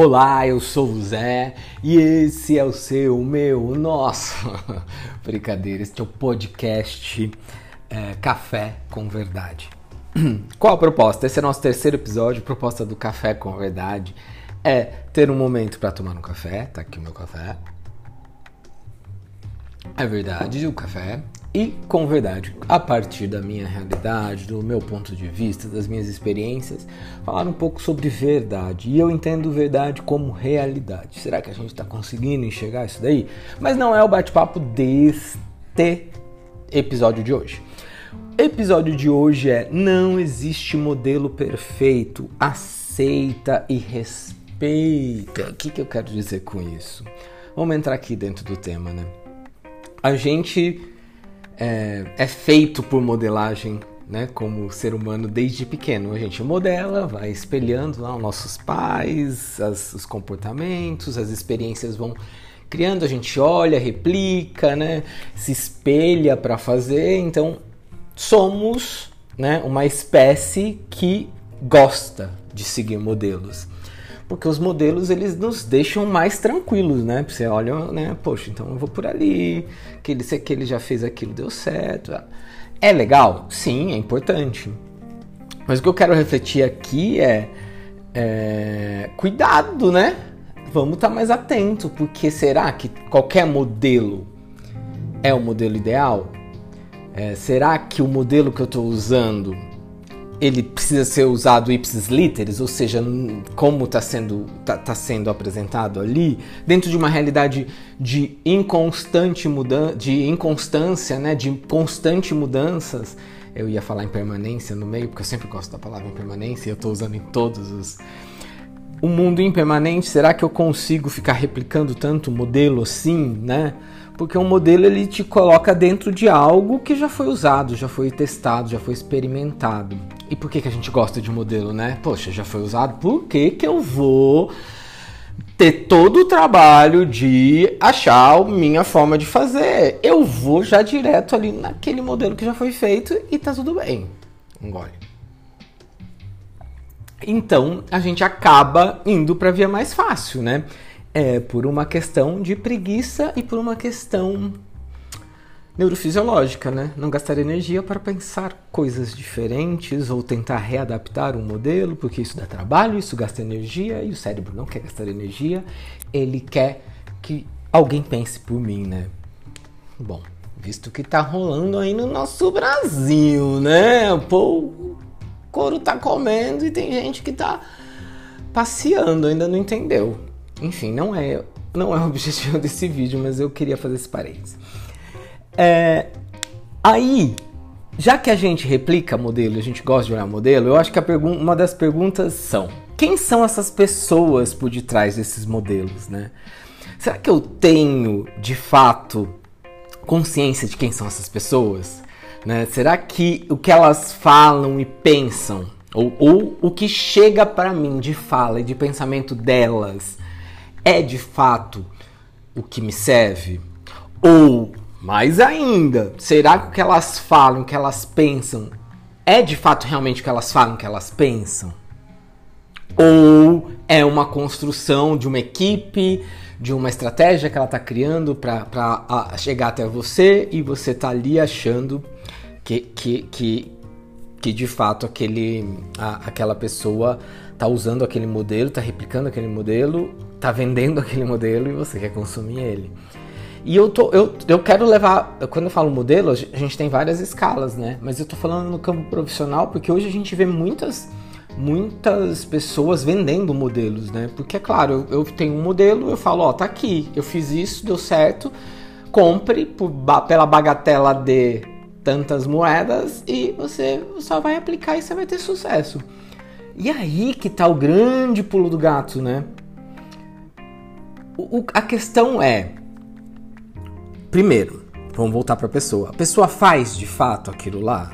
Olá, eu sou o Zé e esse é o seu, o meu, o nosso. Brincadeira, este é o podcast é, Café com Verdade. Qual a proposta? Esse é o nosso terceiro episódio. A proposta do Café com Verdade é ter um momento para tomar um café. Tá aqui o meu café. É verdade, o café e com verdade, a partir da minha realidade, do meu ponto de vista, das minhas experiências, falar um pouco sobre verdade. E eu entendo verdade como realidade. Será que a gente está conseguindo enxergar isso daí? Mas não é o bate-papo deste episódio de hoje. Episódio de hoje é Não existe modelo perfeito, aceita e respeita. O que, que eu quero dizer com isso? Vamos entrar aqui dentro do tema, né? A gente é, é feito por modelagem né, como ser humano desde pequeno. A gente modela, vai espelhando lá os nossos pais, as, os comportamentos, as experiências vão criando, a gente olha, replica, né, se espelha para fazer. Então, somos né, uma espécie que gosta de seguir modelos porque os modelos eles nos deixam mais tranquilos, né? Você olha, né? Poxa, então eu vou por ali, que ele, se ele já fez aquilo, deu certo. É legal? Sim, é importante. Mas o que eu quero refletir aqui é, é cuidado, né? Vamos estar tá mais atento, porque será que qualquer modelo é o modelo ideal? É, será que o modelo que eu estou usando ele precisa ser usado ipsis literis, ou seja, como está sendo, tá, tá, sendo apresentado ali, dentro de uma realidade de inconstante mudança, de inconstância, né, de constante mudanças. Eu ia falar em permanência no meio, porque eu sempre gosto da palavra impermanência e eu estou usando em todos os. O mundo impermanente, será que eu consigo ficar replicando tanto modelo assim, né? Porque um modelo ele te coloca dentro de algo que já foi usado, já foi testado, já foi experimentado. E por que, que a gente gosta de modelo, né? Poxa, já foi usado, por que, que eu vou ter todo o trabalho de achar a minha forma de fazer? Eu vou já direto ali naquele modelo que já foi feito e tá tudo bem. Engole. Então a gente acaba indo para via mais fácil, né? É por uma questão de preguiça e por uma questão neurofisiológica, né? Não gastar energia para pensar coisas diferentes ou tentar readaptar um modelo, porque isso dá trabalho, isso gasta energia e o cérebro não quer gastar energia, ele quer que alguém pense por mim, né? Bom, visto que tá rolando aí no nosso Brasil, né? Pô, o couro tá comendo e tem gente que tá passeando, ainda não entendeu. Enfim, não é, não é o objetivo desse vídeo, mas eu queria fazer esse parênteses. É, aí, já que a gente replica modelo, a gente gosta de olhar modelo, eu acho que uma das perguntas são: quem são essas pessoas por detrás desses modelos, né? Será que eu tenho, de fato, consciência de quem são essas pessoas? Né? Será que o que elas falam e pensam, ou, ou o que chega para mim de fala e de pensamento delas, é de fato o que me serve? Ou mais ainda, será que o que elas falam, o que elas pensam, é de fato realmente o que elas falam, o que elas pensam? Ou é uma construção de uma equipe, de uma estratégia que ela está criando para chegar até você e você está ali achando que, que, que, que de fato aquele, a, aquela pessoa está usando aquele modelo, está replicando aquele modelo, está vendendo aquele modelo e você quer consumir ele. E eu, tô, eu, eu quero levar. Quando eu falo modelo, a gente tem várias escalas, né? Mas eu tô falando no campo profissional porque hoje a gente vê muitas muitas pessoas vendendo modelos, né? Porque é claro, eu, eu tenho um modelo, eu falo, ó, tá aqui, eu fiz isso, deu certo, compre por, pela bagatela de tantas moedas e você só vai aplicar e você vai ter sucesso. E aí que tá o grande pulo do gato, né? O, a questão é, Primeiro, vamos voltar para a pessoa. A pessoa faz de fato aquilo lá?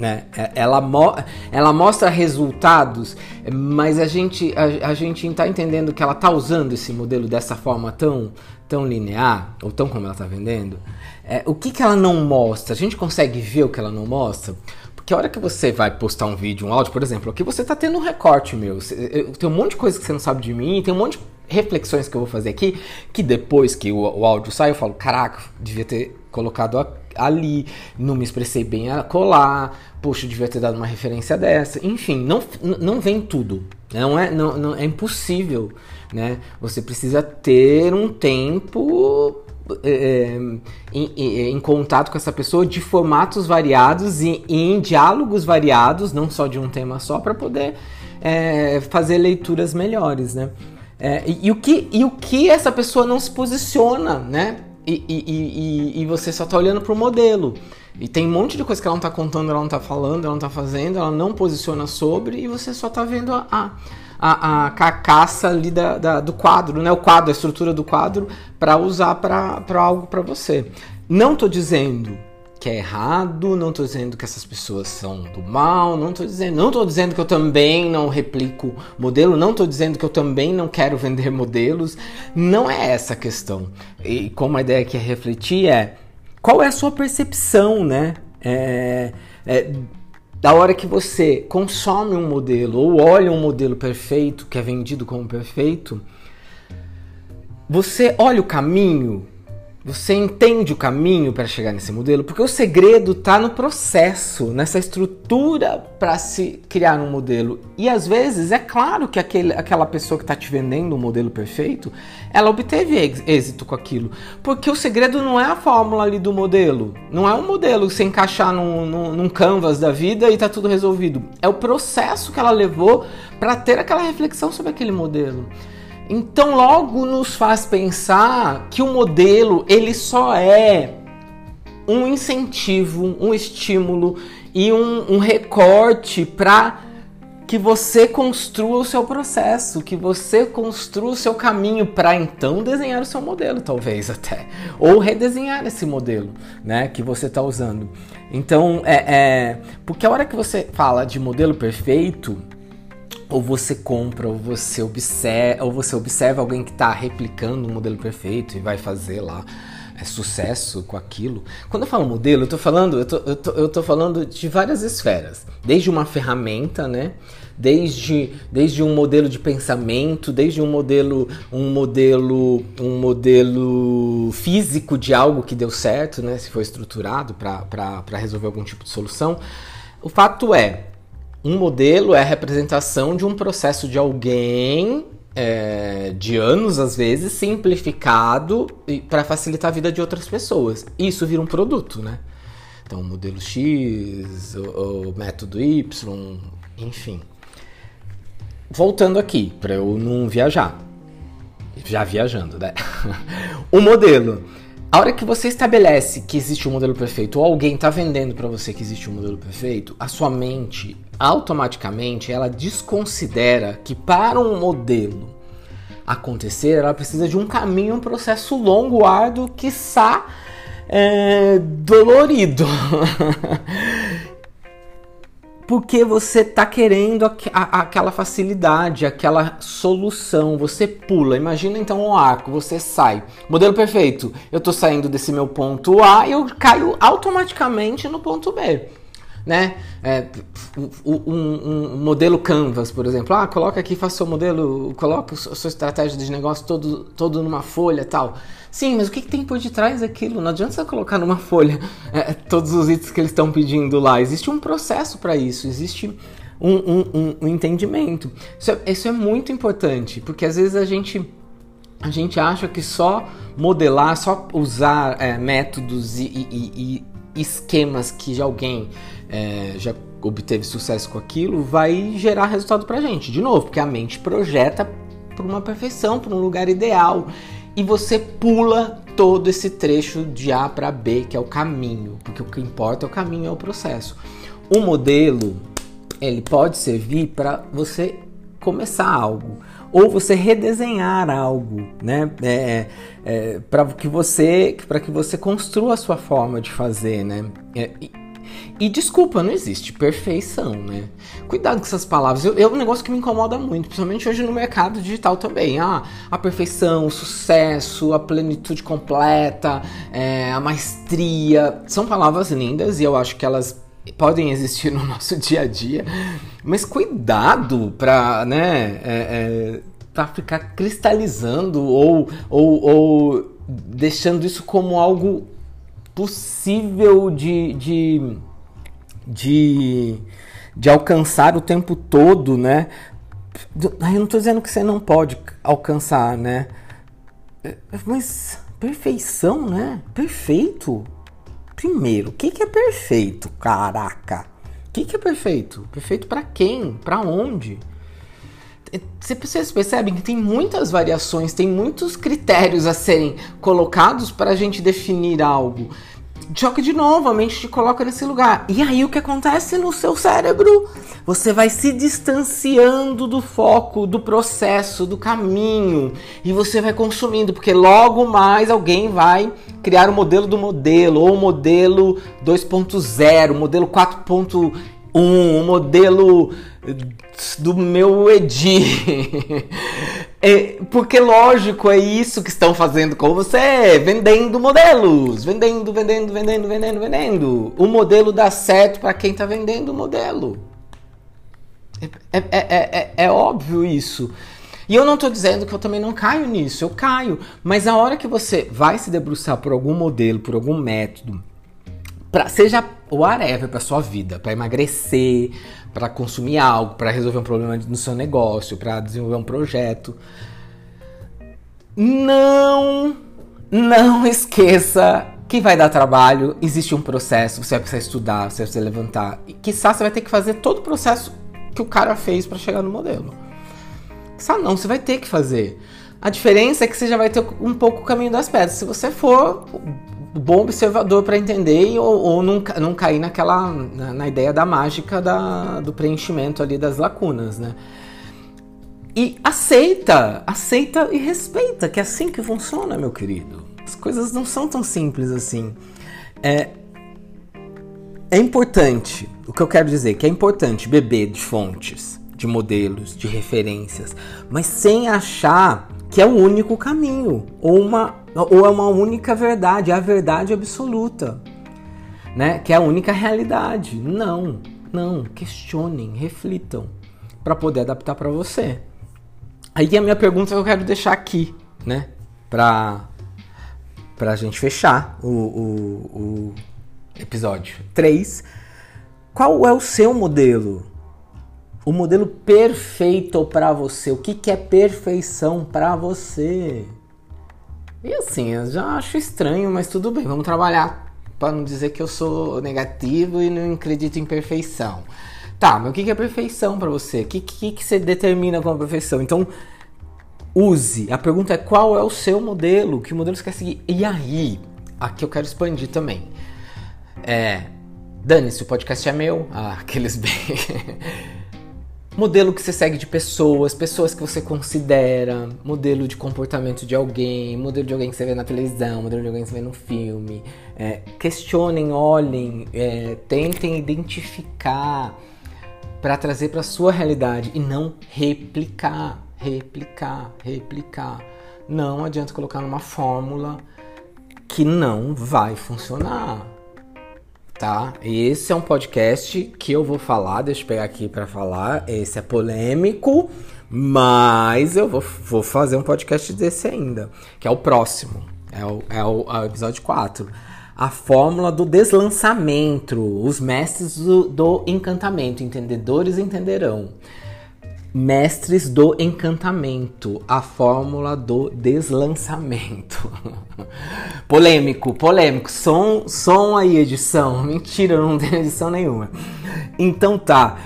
né? É, ela, mo ela mostra resultados, mas a gente a, a gente está entendendo que ela está usando esse modelo dessa forma tão tão linear ou tão como ela está vendendo. É, o que, que ela não mostra? A gente consegue ver o que ela não mostra? Porque a hora que você vai postar um vídeo, um áudio, por exemplo, aqui você está tendo um recorte meu. Tem um monte de coisa que você não sabe de mim, tem um monte de reflexões que eu vou fazer aqui, que depois que o, o áudio sai, eu falo, caraca, devia ter colocado a, ali, não me expressei bem a colar, poxa, devia ter dado uma referência dessa. Enfim, não, não vem tudo. Não é, não, não, é impossível, né? Você precisa ter um tempo é, em, em, em, contato com essa pessoa de formatos variados e, e, em diálogos variados, não só de um tema só, para poder é, fazer leituras melhores, né? É, e, e, o que, e o que essa pessoa não se posiciona, né? E, e, e, você só tá olhando pro modelo. E tem um monte de coisa que ela não tá contando, ela não tá falando, ela não tá fazendo, ela não posiciona sobre, e você só tá vendo a, a, a, a carcaça ali da, da, do quadro, né? O quadro, a estrutura do quadro, para usar para algo para você. Não tô dizendo que é errado, não estou dizendo que essas pessoas são do mal, não estou dizendo, não estou dizendo que eu também não replico modelo, não estou dizendo que eu também não quero vender modelos, não é essa a questão. E como a ideia aqui é refletir é qual é a sua percepção, né? É, é, da hora que você consome um modelo ou olha um modelo perfeito que é vendido como perfeito, você olha o caminho você entende o caminho para chegar nesse modelo? Porque o segredo está no processo, nessa estrutura para se criar um modelo. E às vezes é claro que aquele, aquela pessoa que está te vendendo um modelo perfeito, ela obteve êxito com aquilo. Porque o segredo não é a fórmula ali do modelo. Não é um modelo se encaixar num, num, num canvas da vida e está tudo resolvido. É o processo que ela levou para ter aquela reflexão sobre aquele modelo. Então logo nos faz pensar que o modelo ele só é um incentivo, um estímulo e um, um recorte para que você construa o seu processo, que você construa o seu caminho para então desenhar o seu modelo, talvez até, ou redesenhar esse modelo, né, que você está usando. Então, é, é, porque a hora que você fala de modelo perfeito, ou você compra, ou você observa, ou você observa alguém que está replicando um modelo perfeito e vai fazer lá é, sucesso com aquilo. Quando eu falo modelo, eu tô falando, eu tô, eu tô, eu tô falando de várias esferas, desde uma ferramenta, né? Desde, desde um modelo de pensamento, desde um modelo, um modelo, um modelo físico de algo que deu certo, né? Se foi estruturado para resolver algum tipo de solução. O fato é, um modelo é a representação de um processo de alguém é, de anos, às vezes, simplificado para facilitar a vida de outras pessoas. Isso vira um produto, né? Então, modelo X, o, o método Y, enfim. Voltando aqui, para eu não viajar. Já viajando, né? o modelo a hora que você estabelece que existe um modelo perfeito ou alguém está vendendo para você que existe um modelo perfeito, a sua mente automaticamente ela desconsidera que para um modelo acontecer, ela precisa de um caminho, um processo longo, árduo, quiçá é, dolorido. porque você tá querendo a, a, aquela facilidade, aquela solução. Você pula. Imagina então um arco, você sai. Modelo perfeito. Eu tô saindo desse meu ponto A e eu caio automaticamente no ponto B né? É, um, um, modelo Canvas, por exemplo. Ah, coloca aqui, faça o seu modelo, coloca a sua estratégia de negócio todo, todo numa folha tal. Sim, mas o que, que tem por detrás daquilo? Não adianta você colocar numa folha é, todos os itens que eles estão pedindo lá. Existe um processo para isso, existe um, um, um entendimento. Isso é, isso é muito importante, porque às vezes a gente a gente acha que só modelar, só usar é, métodos e, e, esquemas que alguém é, já obteve sucesso com aquilo, vai gerar resultado pra gente. De novo, porque a mente projeta para uma perfeição, para um lugar ideal. E você pula todo esse trecho de A para B, que é o caminho, porque o que importa é o caminho, é o processo. O modelo, ele pode servir para você começar algo ou você redesenhar algo, né? É, é, é para que você para que você construa a sua forma de fazer, né? É, E desculpa, não existe perfeição, né? Cuidado com essas palavras. Eu, é um negócio que me incomoda muito, principalmente hoje no mercado digital também. Ah, a perfeição, o sucesso, a plenitude completa, é, a maestria. São palavras lindas e eu acho que elas podem existir no nosso dia a dia. Mas cuidado para, né? É, é, ficar cristalizando ou, ou, ou deixando isso como algo possível de, de, de, de alcançar o tempo todo, né? Eu não estou dizendo que você não pode alcançar, né? Mas perfeição, né? Perfeito. Primeiro, o que, que é perfeito? Caraca. O que, que é perfeito? Perfeito para quem? Para onde? vocês percebem que tem muitas variações, tem muitos critérios a serem colocados para a gente definir algo. Que de novo a mente te coloca nesse lugar. E aí o que acontece no seu cérebro? Você vai se distanciando do foco, do processo, do caminho. E você vai consumindo, porque logo mais alguém vai criar o modelo do modelo, ou o modelo 2.0, o modelo 4.1, o modelo do meu Edi. É, porque, lógico, é isso que estão fazendo com você, vendendo modelos, vendendo, vendendo, vendendo, vendendo, vendendo. O modelo dá certo para quem está vendendo o modelo. É, é, é, é, óbvio isso. E eu não estou dizendo que eu também não caio nisso, eu caio. Mas a hora que você vai se debruçar por algum modelo, por algum método, pra, seja whatever para sua vida, para emagrecer, para consumir algo, para resolver um problema no seu negócio, para desenvolver um projeto. Não, não esqueça que vai dar trabalho, existe um processo, você vai precisar estudar, você vai precisar levantar. E quiçá você vai ter que fazer todo o processo que o cara fez para chegar no modelo. Quiçá não, você vai ter que fazer. A diferença é que você já vai ter um pouco o caminho das pedras. Se você for bom observador para entender ou, ou não, não cair naquela na, na, ideia da mágica da, do preenchimento ali das lacunas, né? E aceita, aceita e respeita, que é assim que funciona, meu querido. As coisas não são tão simples assim. É, é importante, o que eu quero dizer, que é importante beber de fontes, de modelos, de referências, mas sem achar que é o único caminho ou uma ou é uma única verdade, é a verdade absoluta, né? Que é a única realidade. Não, não, questionem, reflitam para poder adaptar para você. Aí a minha pergunta que eu quero deixar aqui, né? Para para a gente fechar o, o, o episódio 3. Qual é o seu modelo? O modelo perfeito para você. O que, que é perfeição para você? E assim, eu já acho estranho, mas tudo bem, vamos trabalhar para não dizer que eu sou negativo e não acredito em perfeição. Tá, mas o que é perfeição para você? O que, que, que você determina como perfeição? Então, use. A pergunta é qual é o seu modelo? Que modelo você quer seguir? E aí, aqui eu quero expandir também. É, dane-se, o podcast é meu. Ah, aqueles bem. Modelo que você segue de pessoas, pessoas que você considera, modelo de comportamento de alguém, modelo de alguém que você vê na televisão, modelo de alguém que você vê no filme. É, questionem, olhem, é, tentem identificar para trazer para sua realidade e não replicar, replicar, replicar. Não adianta colocar numa fórmula que não vai funcionar tá? Esse é um podcast que eu vou falar, deixa eu pegar aqui para falar. Esse é polêmico, mas eu vou, vou fazer um podcast desse ainda, que é o próximo. É o, é o, é o episódio 4. A fórmula do deslançamento. Os mestres do, do encantamento. Entendedores entenderão. Mestres do Encantamento, a fórmula do deslançamento. polêmico, polêmico. Som, som aí, edição. Mentira, não tem edição nenhuma. Então tá.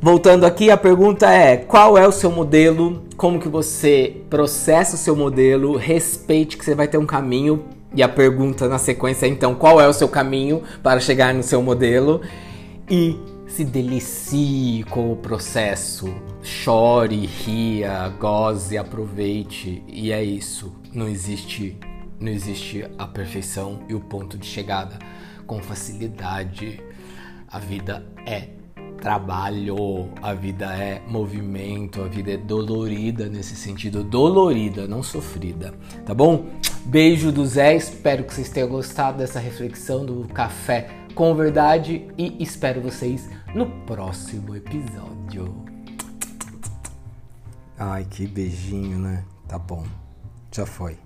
Voltando aqui, a pergunta é: qual é o seu modelo? Como que você processa o seu modelo? Respeite que você vai ter um caminho. E a pergunta na sequência é então: qual é o seu caminho para chegar no seu modelo? E se delicie com o processo, chore, ria, goze, aproveite e é isso. Não existe, não existe a perfeição e o ponto de chegada com facilidade. A vida é trabalho, a vida é movimento, a vida é dolorida nesse sentido, dolorida, não sofrida, tá bom? Beijo do Zé, espero que vocês tenham gostado dessa reflexão do café com verdade e espero vocês no próximo episódio. Ai, que beijinho, né? Tá bom. Já foi.